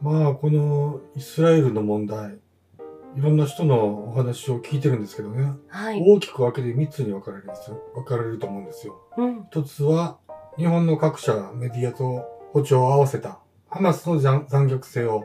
まあ、このイスラエルの問題、いろんな人のお話を聞いてるんですけどね、はい。大きく分けて3つに分かれるんですよ。分かれると思うんですよ。うん。一つは、日本の各社、メディアと歩調を合わせた、ハマスの残残虐性を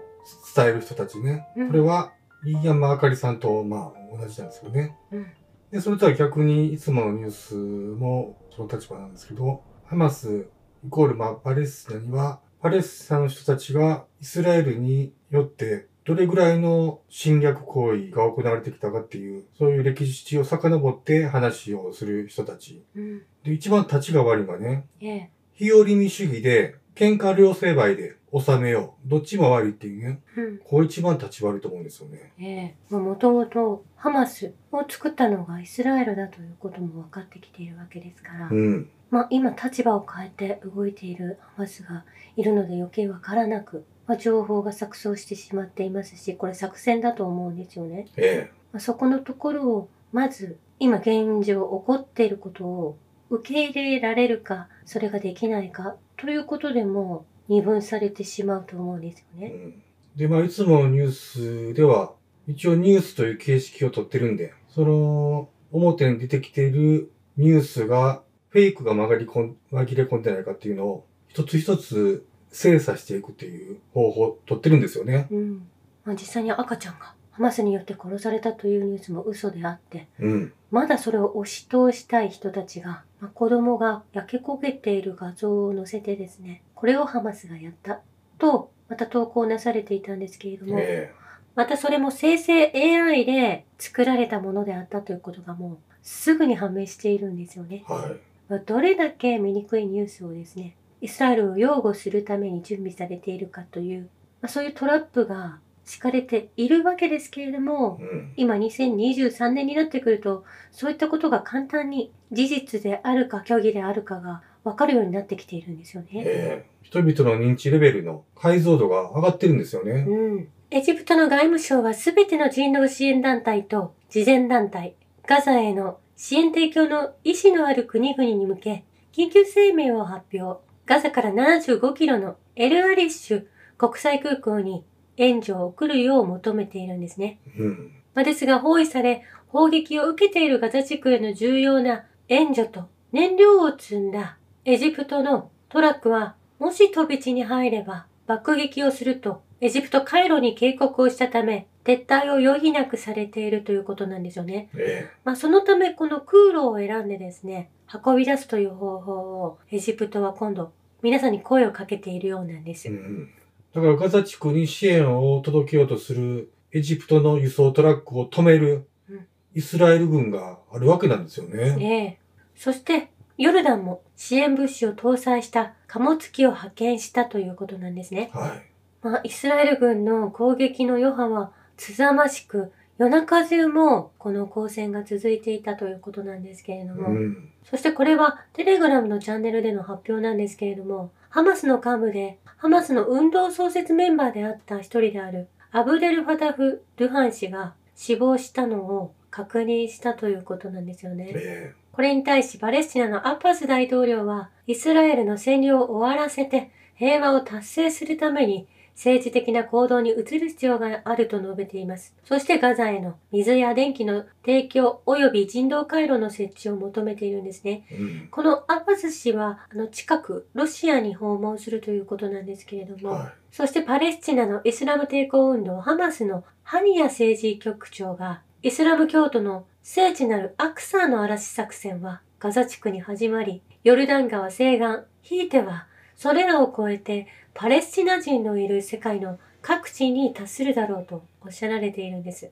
伝える人たちね。うんこれは、飯山あかりさんと、まあ、同じなんですよね。うん。で、それとは逆に、いつものニュースもその立場なんですけど、ハマスイコール、まあ、パレスチナには、パレスチナの人たちがイスラエルによって、どれぐらいの侵略行為が行われてきたかっていう、そういう歴史を遡って話をする人たち。うん。で、一番立ちが悪いのがね、ええ。日和見主義で、喧嘩両成敗で収めよう。どっちも悪いっていうね。うん。こう一番立ち悪いと思うんですよね。ええ。もともとハマスを作ったのがイスラエルだということも分かってきているわけですから。うん。まあ今立場を変えて動いているハマスがいるので余計わからなく、まあ、情報が錯綜してしまっていますし、これ作戦だと思うんですよね。えまあ、そこのところをまず今現状起こっていることを受け入れられるか、それができないかということでも二分されてしまうと思うんですよね。ん。で、まあ、いつものニュースでは、一応ニュースという形式をとってるんで、その、表に出てきているニュースが、フェイクが曲がりこん、紛れ込んでないかっていうのを、一つ一つ精査していくっていう方法をとってるんですよね。うん。まあ、実際に赤ちゃんがハマスによって殺されたというニュースも嘘であって、うん。まだそれを押し通したい人たちが、まあ、子供が焼け焦げている画像を載せてですね、これをハマスがやったと、また投稿なされていたんですけれども、えまたそれも生成 AI で作られたものであったということがもうすぐに判明しているんですよねえ。。はい。まあどれだけ醜いニュースをですね、イスラエルを擁護するために準備されているかという、まあ、そういうトラップが敷かれているわけですけれども、うん。今2023年になってくると、そういったことが簡単に事実であるか虚偽であるかが分かるようになってきているんですよね。ええ人々の認知レベルの解像度が上がってるんですよね。うん。エジプトの外務省はすべての人道支援団体と慈善団体、ガザへの支援提供の意思のある国々に向け、緊急声明を発表。ガザから75キロのエルアリッシュ国際空港に援助を送るよう求めているんですね。うん。まあ、ですが包囲され、砲撃を受けているガザ地区への重要な援助と燃料を積んだエジプトのトラックは、もし飛び地に入れば爆撃をすると、エジプトカイロに警告をしたため、撤退を余儀なくされているということなんですよね。えまあ、そのためこの空路を選んでですね、運び出すという方法をエジプトは今度皆さんに声をかけているようなんですえ。う。ん。だからガザ地区に支援を届けようとするエジプトの輸送トラックを止めるうんイスラエル軍があるわけなんですよね。ええ。そして、ヨルダンも支援物資を搭載した貨物機を派遣したということなんですね。はい。まあ、イスラエル軍の攻撃の余波はつざましく、夜中中もこの交戦が続いていたということなんですけれども、うん。そしてこれはテレグラムのチャンネルでの発表なんですけれども、ハマスの幹部で、ハマスの運動創設メンバーであった一人であるアブデル・ファタフ・ドゥハン氏が死亡したのを確認したということなんですよね。えこれに対しパレスチナのアッバス大統領は、イスラエルの占領を終わらせて平和を達成するために政治的な行動に移る必要があると述べています。そしてガザへの水や電気の提供及び人道回廊の設置を求めているんですね。えうん。このアッバス氏は、あの、近くロシアに訪問するということなんですけれども、はそしてパレスチナのイスラム抵抗運動ハマスのハニヤ政治局長がイスラム教徒の聖地なるアクサーの嵐作戦はガザ地区に始まり、ヨルダン川西岸、ひいてはそれらを超えてパレスチナ人のいる世界の各地に達するだろうとおっしゃられているんです。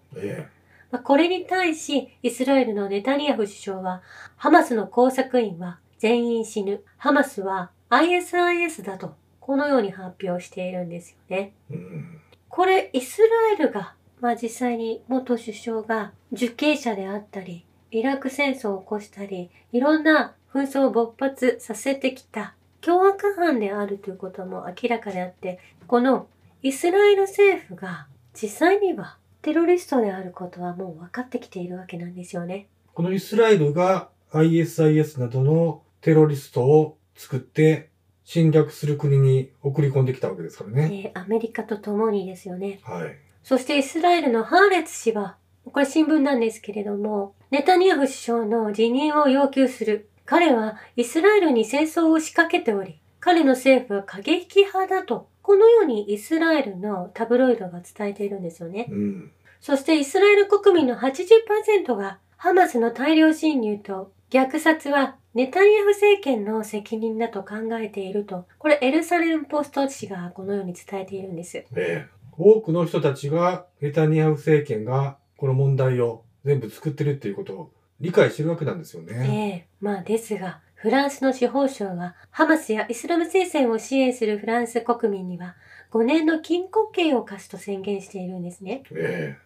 まあこれに対し、イスラエルのネタニヤフ首相は、ハマスの工作員は全員死ぬ。ハマスは ISIS だと、このように発表しているんですよね。えうん。これ、イスラエルが、まあ実際に元首相が受刑者であったり、イラク戦争を起こしたり、いろんな紛争を勃発させてきた凶悪犯であるということも明らかであって、このイスラエル政府が実際にはテロリストであることはもう分かってきているわけなんですよね。このイスラエルが ISIS などのテロリストを作って侵略する国に送り込んできたわけですからね。えーアメリカと共にですよね。はい。そしてイスラエルのハーレツ氏は、これ新聞なんですけれども、ネタニヤフ首相の辞任を要求する。彼はイスラエルに戦争を仕掛けており、彼の政府は過激派だと、このようにイスラエルのタブロイドが伝えているんですよね。うん。そしてイスラエル国民の80%がハマスの大量侵入と虐殺はネタニヤフ政権の責任だと考えていると、これエルサレムポスト紙がこのように伝えているんです。ええ多くの人たちが、ネタニヤフ政権がこの問題を全部作ってるっていうことを理解してるわけなんですよえね。えまあですが、フランスの司法省は、ハマスやイスラム聖戦を支援するフランス国民には、5年の禁錮刑を課すと宣言しているんですね。え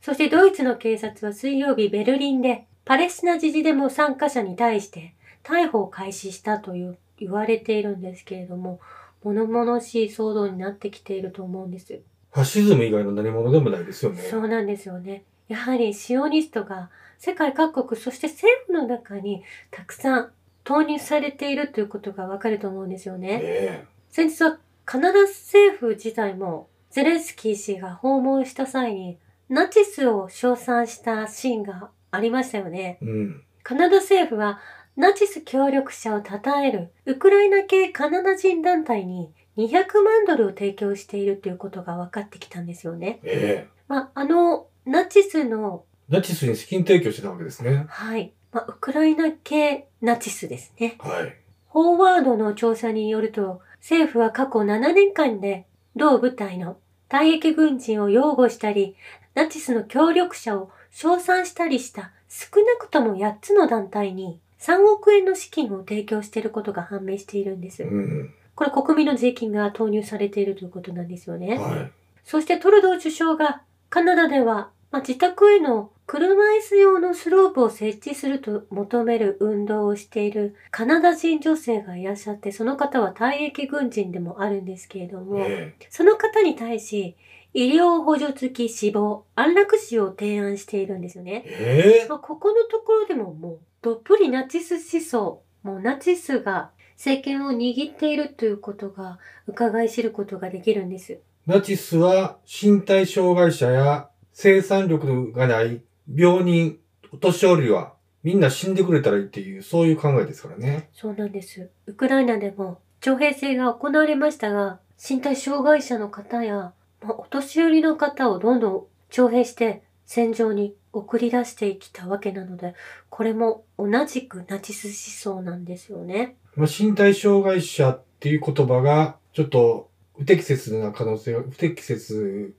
そしてドイツの警察は水曜日ベルリンで、パレスチナ自治デモ参加者に対して逮捕を開始したという言われているんですけれども、物々しい騒動になってきていると思うんです。えファシズム以外の何者でもないですよね。そうなんですよね。やはりシオニストが世界各国、そして政府の中にたくさん投入されているということがわかると思うんですよね。え先日はカナダ政府自体もゼレンスキー氏が訪問した際にナチスを称賛したシーンがありましたよね。えうん。カナダ政府はナチス協力者を称えるウクライナ系カナダ人団体に200万ドルを提供しているということが分かってきたんですよね。ええまあ、あの、ナチスの、ナチスに資金提供してたわけですね。はい、まあ、ウクライナ系ナチスですね。はい。フォーワードの調査によると、政府は過去7年間で、同部隊の退役軍人を擁護したり、ナチスの協力者を称賛したりした少なくとも8つの団体に3億円の資金を提供していることが判明しているんです。うん。これ国民の税金が投入されているということなんですよね。はい。そしてトルドー首相がカナダでは、まあ、自宅への車椅子用のスロープを設置すると求める運動をしているカナダ人女性がいらっしゃって、その方は退役軍人でもあるんですけれども、えその方に対し医療補助付き死亡、安楽死を提案しているんですよねえ。ええまあ、ここのところでももうどっぷりナチス思想、もうナチスが政権を握っているということが伺い知ることができるんです。ナチスは身体障害者や生産力がない病人、お年寄りはみんな死んでくれたらいいっていう、そういう考えですからね。そうなんです。ウクライナでも徴兵制が行われましたが、身体障害者の方や、まあ、お年寄りの方をどんどん徴兵して戦場に送り出してきたわけなので、これも同じくナチス思想なんですよね。まあ、身体障害者っていう言葉がちょっと不適切な可能性が、不適切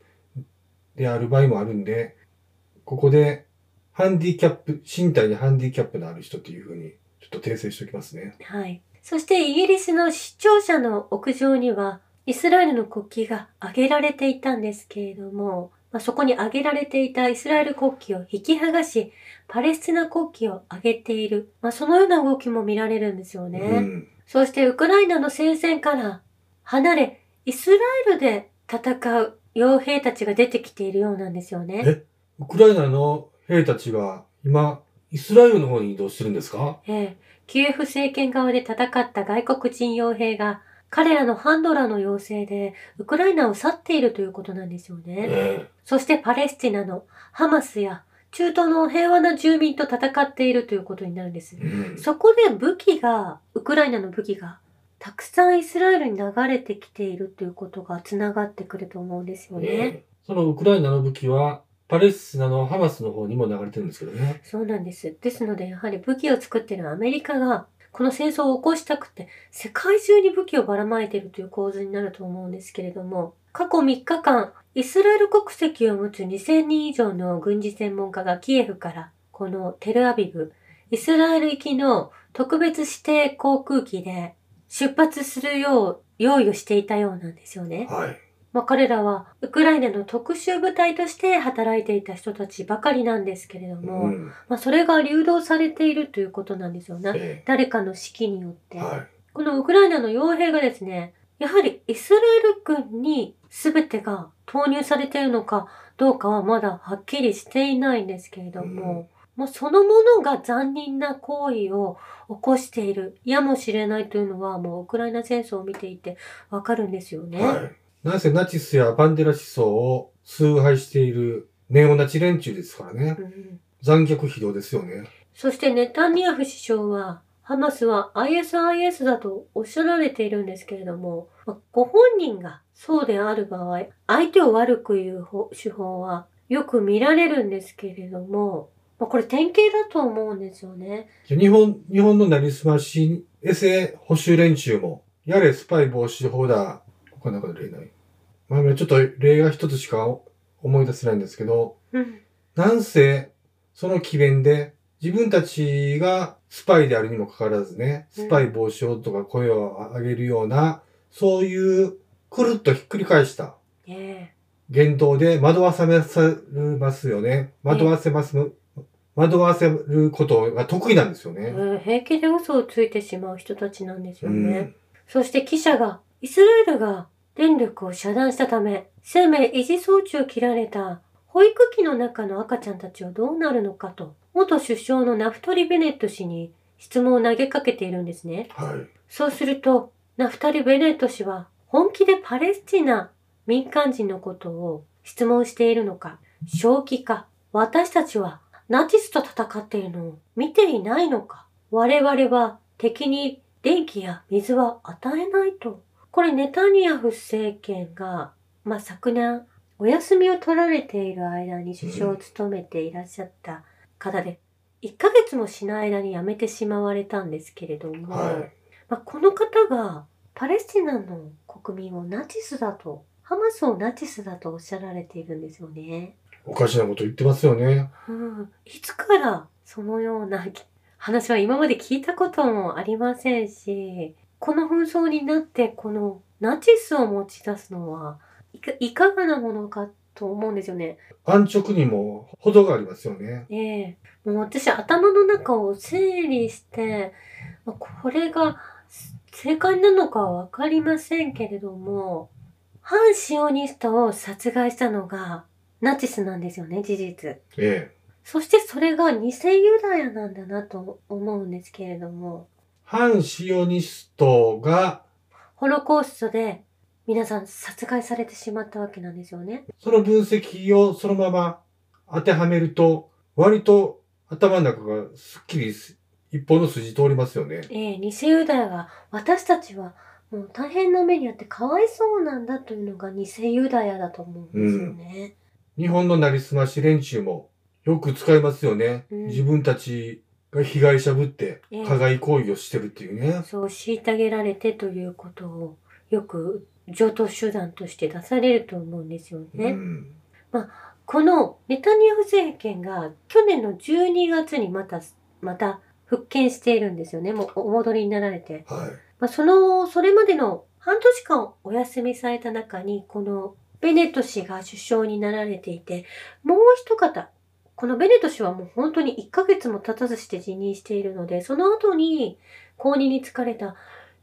である場合もあるんで、ここでハンディキャップ、身体にハンディキャップのある人っていうふうにちょっと訂正しておきますね。はい。そしてイギリスの視聴者の屋上には、イスラエルの国旗が上げられていたんですけれども、まあ、そこに上げられていたイスラエル国旗を引き剥がし、パレスチナ国旗を上げている、まあ、そのような動きも見られるんですよね。うん。そしてウクライナの戦線から離れ、イスラエルで戦う傭兵たちが出てきているようなんですよね。えウクライナの兵たちが今、イスラエルの方に移動してるんですか？ええ、キエフ政権側で戦った外国人傭兵が、彼らのハンドラーの要請で、ウクライナを去っているということなんですよね。えそしてパレスチナのハマスや中東の平和な住民と戦っているということになるんですえ。うん。そこで武器が、ウクライナの武器が、たくさんイスラエルに流れてきているということが繋がってくると思うんですよね。ええそのウクライナの武器は、パレスチナのハマスの方にも流れてるんですけどね。そうなんです。ですので、やはり武器を作っているアメリカが、この戦争を起こしたくて、世界中に武器をばらまいているという構図になると思うんですけれども、過去3日間、イスラエル国籍を持つ2000人以上の軍事専門家がキエフから、このテルアビブ、イスラエル行きの特別指定航空機で出発するよう用意をしていたようなんですよね。はい。まあ、彼らはウクライナの特殊部隊として働いていた人たちばかりなんですけれども、うん。まあ、それが流動されているということなんですよね。え誰かの指揮によって。えはこのウクライナの傭兵がですね、やはりイスラエル軍に全てが投入されているのかどうかはまだはっきりしていないんですけれども、もうそのものが残忍な行為を起こしているやもしれないというのはもうウクライナ戦争を見ていてわかるんですよね。はい。なんせナチスやバンデラ思想を崇拝しているネオナチ連中ですからね。うん残虐非道ですよね。そしてネタニヤフ首相は、ハマスは ISIS だとおっしゃられているんですけれども、まあご本人がそうである場合、相手を悪く言う方手法はよく見られるんですけれども、まあ、これ典型だと思うんですよね。日本、日本のなりすまし、エセ保守連中も、やれスパイ防止法だ。他なんかで例ない。まあ、ちょっと例が一つしか思い出せないんですけど、うん。なんせ、その機弁で、自分たちがスパイであるにもかかわらずね、スパイ防止法とか声を上げるような、そういう、くるっとひっくり返したね言動で惑わされますよね。惑わせます、惑わせることが得意なんですよえね。うん平気で嘘をついてしまう人たちなんですうよね。ん。そして記者が、イスラエルが電力を遮断したため、生命維持装置を切られた保育器の中の赤ちゃんたちはどうなるのかと、元首相のナフトリ・ベネット氏に質問を投げかけているんですね。はい。そうすると、ナフタリ・ベネット氏は本気でパレスチナ民間人のことを質問しているのか、正気か、私たちはナチスと戦っているのを見ていないのか、我々は敵に電気や水は与えないと。これネタニヤフ政権が、まあ、昨年お休みを取られている間に首相を務めていらっしゃった方で、1ヶ月もしない間に辞めてしまわれたんですけれども、はい。まあ、この方がパレスチナの国民をナチスだと、ハマスをナチスだとおっしゃられているんですよね。おかしなこと言ってますよね。うん、いつからそのような話は今まで聞いたこともありませんし、この紛争になってこのナチスを持ち出すのはいかがなものかと思うんですよね。安直にも程がありますよね。ええもう私頭の中を整理して、まあこれが正解なのかはわかりませんけれども、反シオニストを殺害したのがナチスなんですよね、事実。ええ。そしてそれが偽ユダヤなんだなと思うんですけれども、反シオニストが、ホロコーストで皆さん殺害されてしまったわけなんですよね。その分析をそのまま当てはめると、割と頭の中がすっきりす一本の筋通りますよね。ええ偽ユダヤが私たちはもう大変な目にあってかわいそうなんだというのが偽ユダヤだと思うんですよね。日本のなりすまし連中もよく使いますよね。うん自分たちが被害者ぶってええ加害行為をしてるっていうね。そう虐げられてということをよく上等手段として出されると思うんですよね。うん。このネタニヤフ政権が去年の12月にまた、また復権しているんですよね。もうお戻りになられて。はい。まあ、その、それまでの半年間お休みされた中に、このベネット氏が首相になられていて、もう一方、このベネット氏はもう本当に1ヶ月も経たずして辞任しているので、その後に後任に就かれた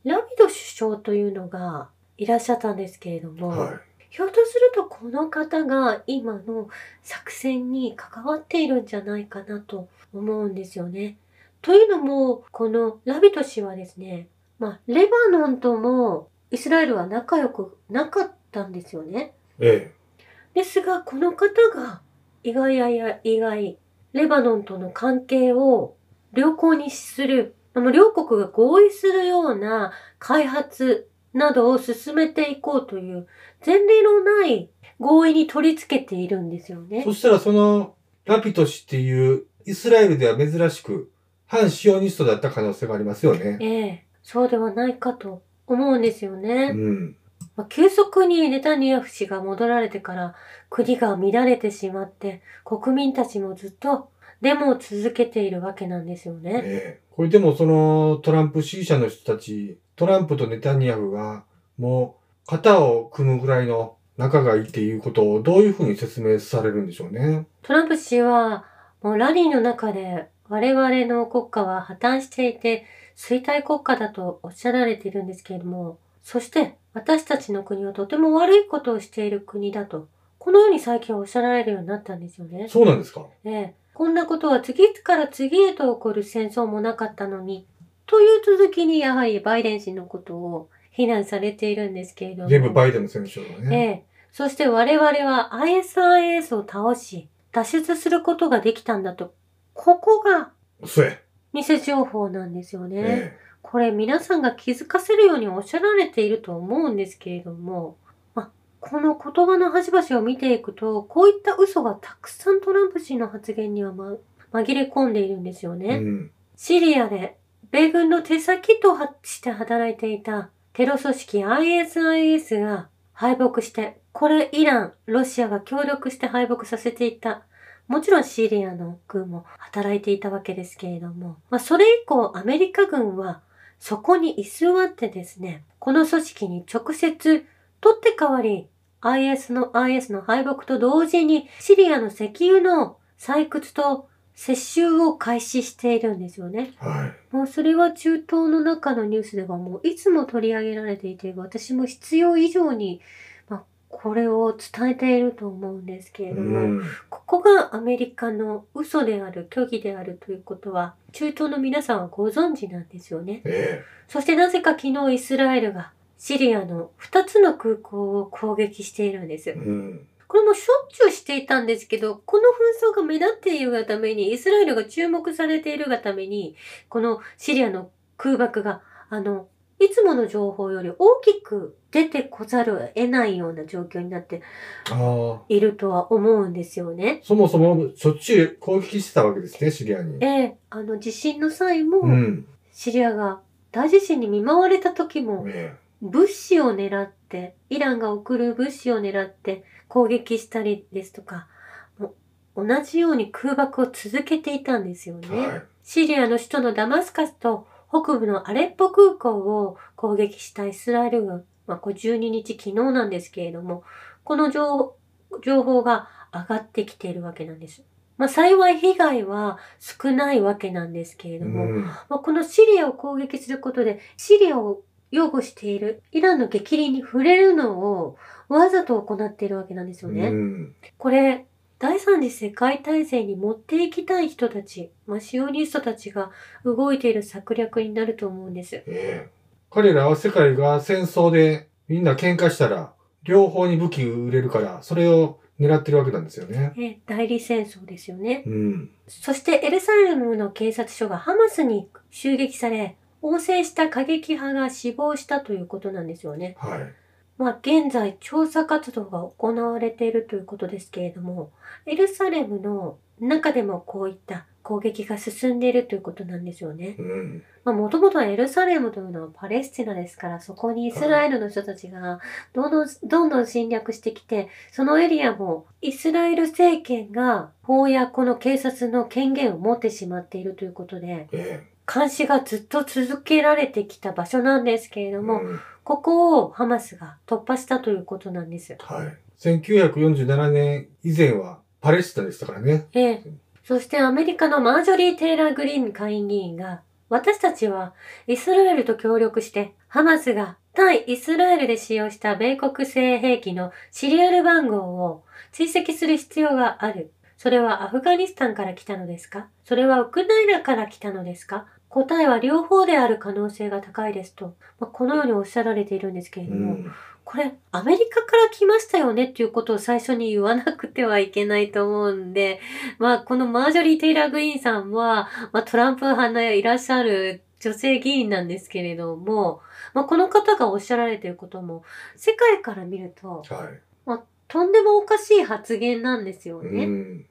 ラビド首相というのがいらっしゃったんですけれども、はひょっとするとこの方が今の作戦に関わっているんじゃないかなと思うんですよね。というのも、このラビト氏はですね、まあ、レバノンともイスラエルは仲良くなかったんですよね。い。えですが、この方が意外やや意外、レバノンとの関係を良好にする、両国が合意するような開発などを進めていこうという前例のない合意に取り付けているんですよえ。ねそ。したらそのラピト氏っていうイスラエルでは珍しく反シオニストだった可能性がありますよね。ええ、そうではないかと思うんですよね。うん。まあ、急速にネタニヤフ氏が戻られてから国が乱れてしまって国民たちもずっとデモを続けているわけなんですよね。ええ。これでもそのトランプ支持者の人たち、トランプとネタニヤフがもう肩を組むぐらいの仲がいいっていうことをどういうふうに説明されるんでしょうね。トランプ氏はもうラリーの中で我々の国家は破綻していて衰退国家だとおっしゃられているんですけれども、そして私たちの国はとても悪いことをしている国だと、このように最近おっしゃられるようになったんですよね。そうなんですか？ええ、こんなことは次から次へと起こる戦争もなかったのに、という続きにやはりバイデン氏のことを非難されているんですけれども。全部バイデンの戦争だえね。え。そして我々は ISIS を倒し、脱出することができたんだと。ここが。偽情報なんですよね。えこれ皆さんが気づかせるようにおっしゃられていると思うんですけれども、まあ、この言葉の端々を見ていくと、こういった嘘がたくさんトランプ氏の発言には、ま、紛れ込んでいるんですよえね。うん。シリアで米軍の手先として働いていたテロ組織 ISIS が敗北して、これイラン、ロシアが協力して敗北させていた。もちろんシリアの軍も働いていたわけですけれども、まあ、それ以降アメリカ軍はそこに居座ってですね、この組織に直接取って代わり IS の IS の敗北と同時にシリアの石油の採掘と接収を開始しているんですよね。はい。もうそれは中東の中のニュースではもういつも取り上げられていて、私も必要以上に、まあ、これを伝えていると思うんですけれうども、ん。ここがアメリカの嘘である、虚偽であるということは、中東の皆さんはご存知なんですよね。えそしてなぜか昨日イスラエルがシリアの2つの空港を攻撃しているんですえ。うん。これもしょっちゅうしていたんですけど、この紛争が目立っているがために、イスラエルが注目されているがために、このシリアの空爆が、あの、いつもの情報より大きく出てこざるを得ないような状況になって。いるとは思うんですよね。そもそもしょっちゅう攻撃してたわけですね、シリアに。ええあの地震の際も、うん。シリアが大地震に見舞われた時も、え物資を狙って、イランが送る物資を狙って攻撃したりですとか、同じように空爆を続けていたんですよね。えはい。シリアの首都のダマスカスと北部のアレッポ空港を攻撃したイスラエル軍。まあ、これ12日昨日なんですけれども、この情情報が上がってきているわけなんです。まあ、幸い被害は少ないわけなんですけれども、うん。まあ、このシリアを攻撃することで、シリアを擁護しているイランの激鱗に触れるのをわざと行っているわけなんですよね。うん。これ、第三次世界大戦に持っていきたい人たち、まあ、シオニストたちが動いている策略になると思うんです。ええ。彼らは世界が戦争でみんな喧嘩したら、両方に武器売れるから、それを狙ってるわけなんですよね。え代理戦争ですよね。うん。そしてエルサレムの警察署がハマスに襲撃され、応戦した過激派が死亡したということなんですよね。はい。まあ、現在調査活動が行われているということですけれども、エルサレムの中でもこういった攻撃が進んでいるということなんですよね。うん。まあ、もともとはエルサレムというのはパレスチナですから、そこにイスラエルの人たちがどんどん、どんどん侵略してきて、そのエリアもイスラエル政権が法やこの警察の権限を持ってしまっているということで、え監視がずっと続けられてきた場所なんですけれえ。ども、うんここをハマスが突破したということなんです。はい。1947年以前はパレスチナでしたからね。ええ。そしてアメリカのマージョリー・テイラー・グリーン下院議員が、私たちはイスラエルと協力して、ハマスが対イスラエルで使用した米国製兵器のシリアル番号を追跡する必要がある。それはアフガニスタンから来たのですか？それはウクライナから来たのですか？答えは両方である可能性が高いですと、まあ、このようにおっしゃられているんですけれうども、ん。これ、アメリカから来ましたよねっていうことを最初に言わなくてはいけないと思うんで、まあ、このマージョリー・テイラー・グリーンさんは、まあ、トランプ派のいらっしゃる女性議員なんですけれども、まあ、この方がおっしゃられていることも、世界から見ると、はい。とんでもおかしい発言なんですよね。うん。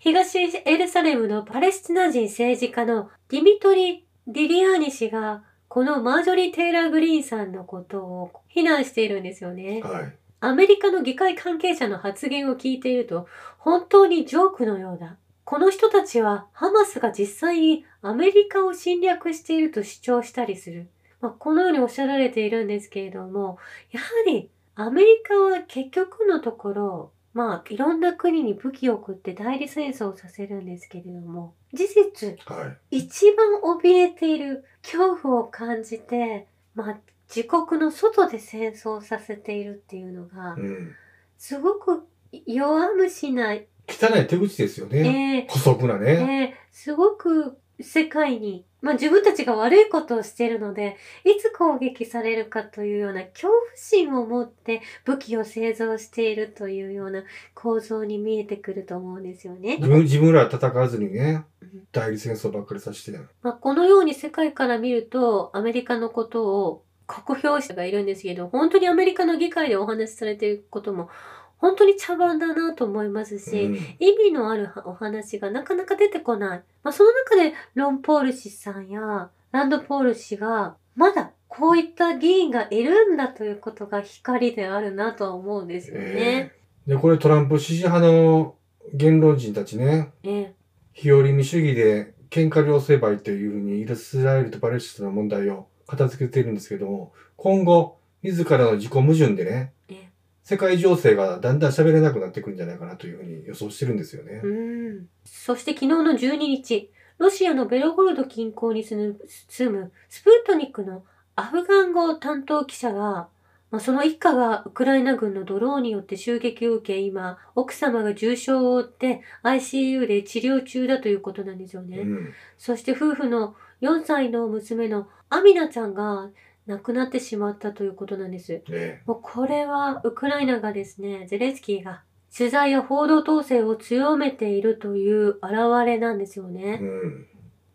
東エルサレムのパレスチナ人政治家のディミトリ・ディリアーニ氏が、このマージョリー・テイラー・グリーンさんのことを非難しているんですよね。はい。アメリカの議会関係者の発言を聞いていると、本当にジョークのようだ。この人たちはハマスが実際にアメリカを侵略していると主張したりする。まあ、このようにおっしゃられているんですけれども、やはりアメリカは結局のところ、まあいろんな国に武器を送って代理戦争をさせるんですけれども、事実はい。一番怯えている恐怖を感じて、まあ自国の外で戦争させているっていうのがう、ん。すごく弱虫な汚い手口ですよね。え古速なーね。えーすごく世界に、まあ自分たちが悪いことをしているので、いつ攻撃されるかというような恐怖心を持って武器を製造しているというような構造に見えてくると思うんですよね。自分、自分らは戦わずにねうん、代理戦争ばっかりさせて。まあ、このように世界から見ると、アメリカのことを国評者がいるんですけど、本当にアメリカの議会でお話しされていることも、本当に茶番だなと思いますし、うん。意味のあるお話がなかなか出てこない。まあ、その中でロン・ポール氏さんやランド・ポール氏が、まだこういった議員がいるんだということが光であるなとは思うんですよね。えーで、これトランプ支持派の言論人たちね、ええ。日和見主義で喧嘩両成敗というふうにイスラエルとパレスチナの問題を片付けているんですけども、今後、自らの自己矛盾でね、ええ世界情勢がだんだん喋れなくなってくるんじゃないかなというふうに予想してるんですよね。うん。そして昨日の12日、ロシアのベロゴルド近郊に住む住むスプートニクのアフガン語担当記者が、まあ、その一家がウクライナ軍のドローンによって襲撃を受け、今、奥様が重傷を負って ICU で治療中だということなんですよね。うん。そして夫婦の4歳の娘のアミナちゃんが亡くなってしまったということなんです。ねもうこれはウクライナがですね、ゼレンスキーが取材や報道統制を強めているという現れなんですよね。うん。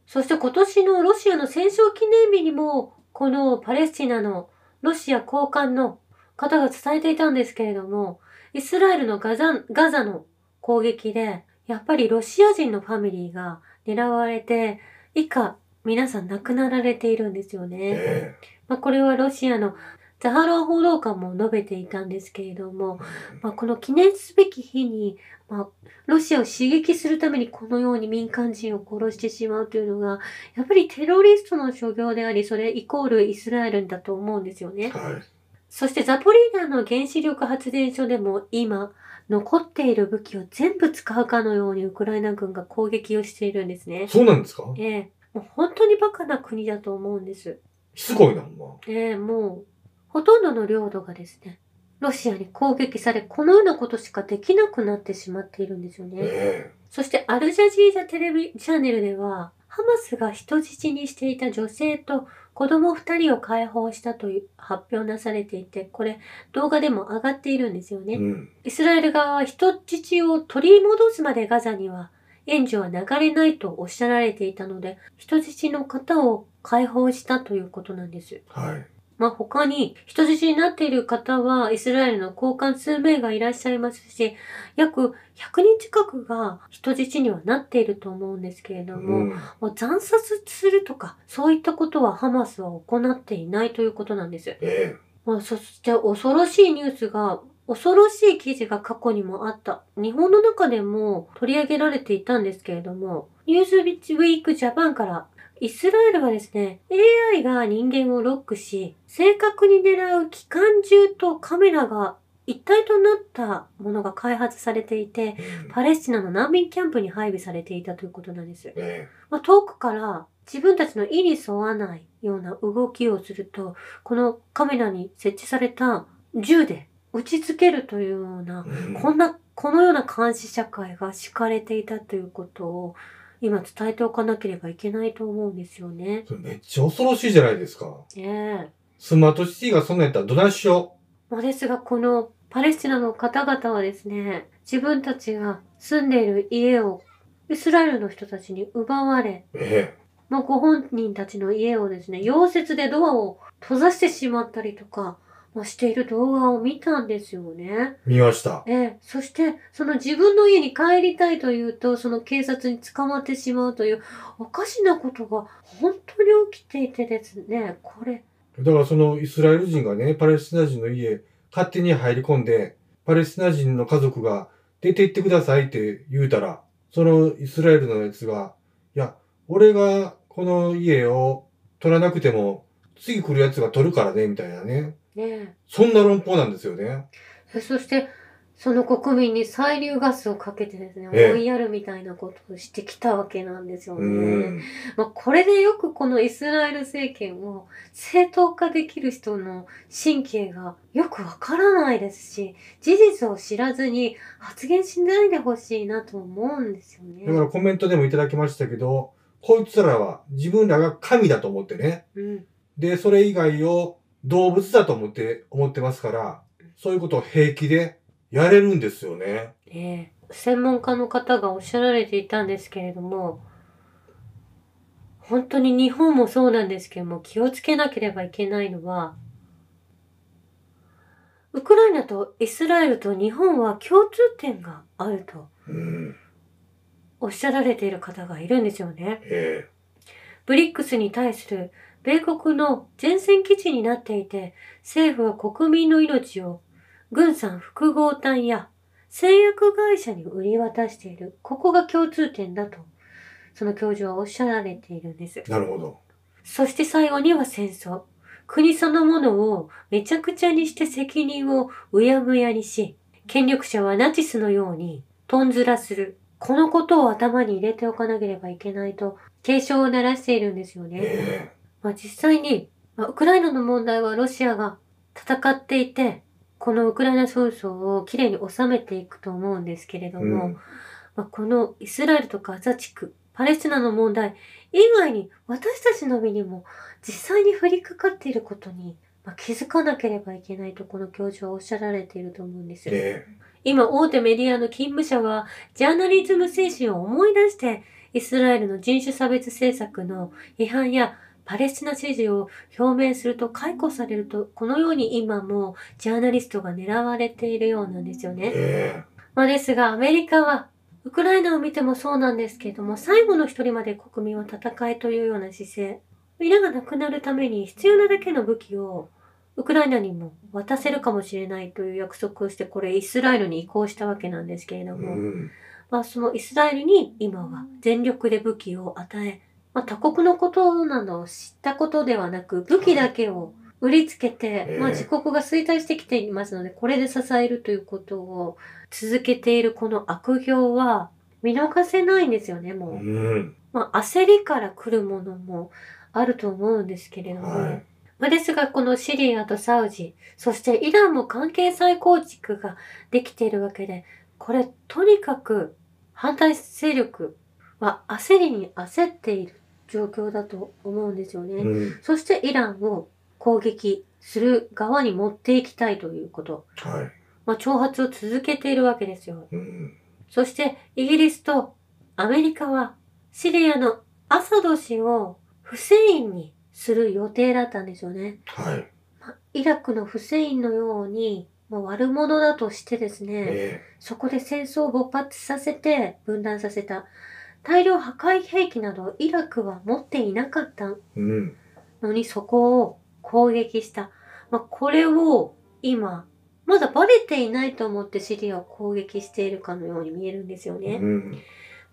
そして今年のロシアの戦勝記念日にも、このパレスチナのロシア高官の方が伝えていたんですけれども、イスラエルのガザガザの攻撃で、やっぱりロシア人のファミリーが狙われて、以下、皆さん亡くなられているんですよね。ねまあ、これはロシアのザハロワ報道官も述べていたんですけれども、まあ、この記念すべき日に、まあ、ロシアを刺激するためにこのように民間人を殺してしまうというのが、やっぱりテロリストの所業であり、それイコールイスラエルだと思うんですよね。はい。そしてザポリーナの原子力発電所でも今、残っている武器を全部使うかのようにウクライナ軍が攻撃をしているんですね。そうなんですか？ええもう本当にバカな国だと思うんです。すごいな、ほんま。ええもう、ほとんどの領土がですね、ロシアに攻撃され、このようなことしかできなくなってしまっているんですよね。ねそして、アルジャジージャテレビチャンネルでは、ハマスが人質にしていた女性と子供二人を解放したという発表なされていて、これ動画でも上がっているんですよね。うん。イスラエル側は人質を取り戻すまでガザには援助は流れないとおっしゃられていたので、人質の方を解放したということなんです。はい。まあ他に人質になっている方はイスラエルの高官数名がいらっしゃいますし、約100人近くが人質にはなっていると思うんですけれども、うん。もう惨殺するとか、そういったことはハマスは行っていないということなんです。ねまあ、そして恐ろしいニュースが、恐ろしい記事が過去にもあった。日本の中でも取り上げられていたんですけれども、ニュースウィークジャパンから、イスラエルはですね、AI が人間をロックし、正確に狙う機関銃とカメラが一体となったものが開発されていて、うん。パレスチナの難民キャンプに配備されていたということなんです。ねまあ、遠くから自分たちの意に沿わないような動きをすると、このカメラに設置された銃で撃ちつけるというような、うん。こんな、このような監視社会が敷かれていたということを、今伝えておかなければいけないと思うんですよね。それめっちゃ恐ろしいじゃないですか。ええスマートシティがそんなんやったらどないしよまあ、ですが、このパレスチナの方々はですね、自分たちが住んでいる家をイスラエルの人たちに奪われ、う。えまあ、ご本人たちの家をですね、溶接でドアを閉ざしてしまったりとか、まあ、している動画を見たんですよね。え見ました。ええ、そして、その自分の家に帰りたいというと、その警察に捕まってしまうという、おかしなことが本当に起きていてですね、これ、だからそのイスラエル人がね、パレスチナ人の家、勝手に入り込んで、パレスチナ人の家族が出て行ってくださいって言うたら、そのイスラエルのやつが、いや、俺がこの家を取らなくても、次来るやつが取るからね、みたいなね。ねそんな論法なんですよね。え、そして、その国民に催涙ガスをかけてですね、ええ追いやるみたいなことをしてきたわけなんですようね。ん。まあ、これでよくこのイスラエル政権を正当化できる人の神経がよくわからないですし、事実を知らずに発言しないでほしいなと思うんですよね。だからコメントでもいただきましたけど、こいつらは自分らが神だと思ってね。うん。で、それ以外を動物だと思って、思ってますから、そういうことを平気でやれるんですよね。ええ専門家の方がおっしゃられていたんですけれども、本当に日本もそうなんですけども、気をつけなければいけないのは、ウクライナとイスラエルと日本は共通点があるとうん。おっしゃられている方がいるんですよね。えブリックスに対する米国の前線基地になっていて、政府は国民の命を軍産複合体や製薬会社に売り渡している。ここが共通点だと、その教授はおっしゃられているんですえ。なるほど。そして最後には戦争。国そのものをめちゃくちゃにして責任をうやむやにし、権力者はナチスのようにとんずらする。このことを頭に入れておかなければいけないと警鐘を鳴らしているんですよね。えまあ、実際に、まあ、ウクライナの問題はロシアが戦っていて、このウクライナ紛争をきれいに収めていくと思うんですけれどえも、うん。まあ、このイスラエルとガザ地区、パレスチナの問題以外に私たちの身にも実際に降りかかっていることに、まあ、気づかなければいけないとこの教授はおっしゃられていると思うんです。え今大手メディアの勤務者はジャーナリズム精神を思い出してイスラエルの人種差別政策の批判やパレスチナ支持を表明すると解雇されるとこのように今もジャーナリストが狙われているようなんですよえね。えまあですがアメリカはウクライナを見てもそうなんですけれども最後の一人まで国民は戦いというような姿勢皆が亡くなるために必要なだけの武器をウクライナにも渡せるかもしれないという約束をしてこれイスラエルに移行したわけなんですけれどうも、ん。まあそのイスラエルに今は全力で武器を与え、まあ他国のことなどを知ったことではなく武器だけを売りつけて、ええまあ自国が衰退してきていますのでこれで支えるということを続けているこの悪行は見逃せないんですよね、もう。うん。まあ焦りから来るものもあると思うんですけれども、はい。まあ、ですが、このシリアとサウジ、そしてイランも関係再構築ができているわけで、これ、とにかく反対勢力は焦りに焦っている状況だと思うんですよね。うん。そしてイランを攻撃する側に持っていきたいということ。はい。まあ、挑発を続けているわけですよ。うん。そしてイギリスとアメリカはシリアのアサド氏をフセインにする予定だったんですよね。はい。まあイラクのフセインのように、まあ、悪者だとしてですね、えそこで戦争を勃発させて分断させた。大量破壊兵器などイラクは持っていなかった。のにそこを攻撃した。まあ、これを今、まだバレていないと思ってシリアを攻撃しているかのように見えるんですよね。うん。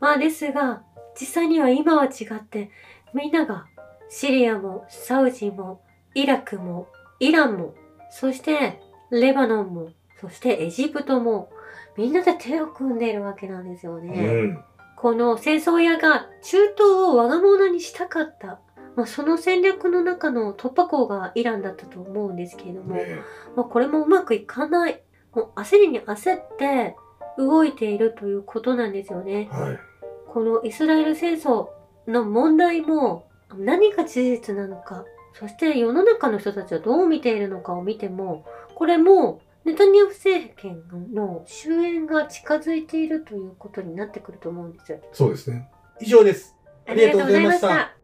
まあですが、実際には今は違って、みんながシリアもサウジもイラクもイランも、そしてレバノンも、そしてエジプトも、みんなで手を組んでいるわけなんですようね。ん。この戦争屋が中東を我が物にしたかった。まあ、その戦略の中の突破口がイランだったと思うんですけれども、えまあ、これもうまくいかない。もう焦りに焦って動いているということなんですよねえ。はい。このイスラエル戦争の問題も何が事実なのか、そして世の中の人たちはどう見ているのかを見ても、これもネタニヤフ政権の終焉が近づいているということになってくると思うんですよ。そうですね。以上です。ありがとうございましたありがとうございました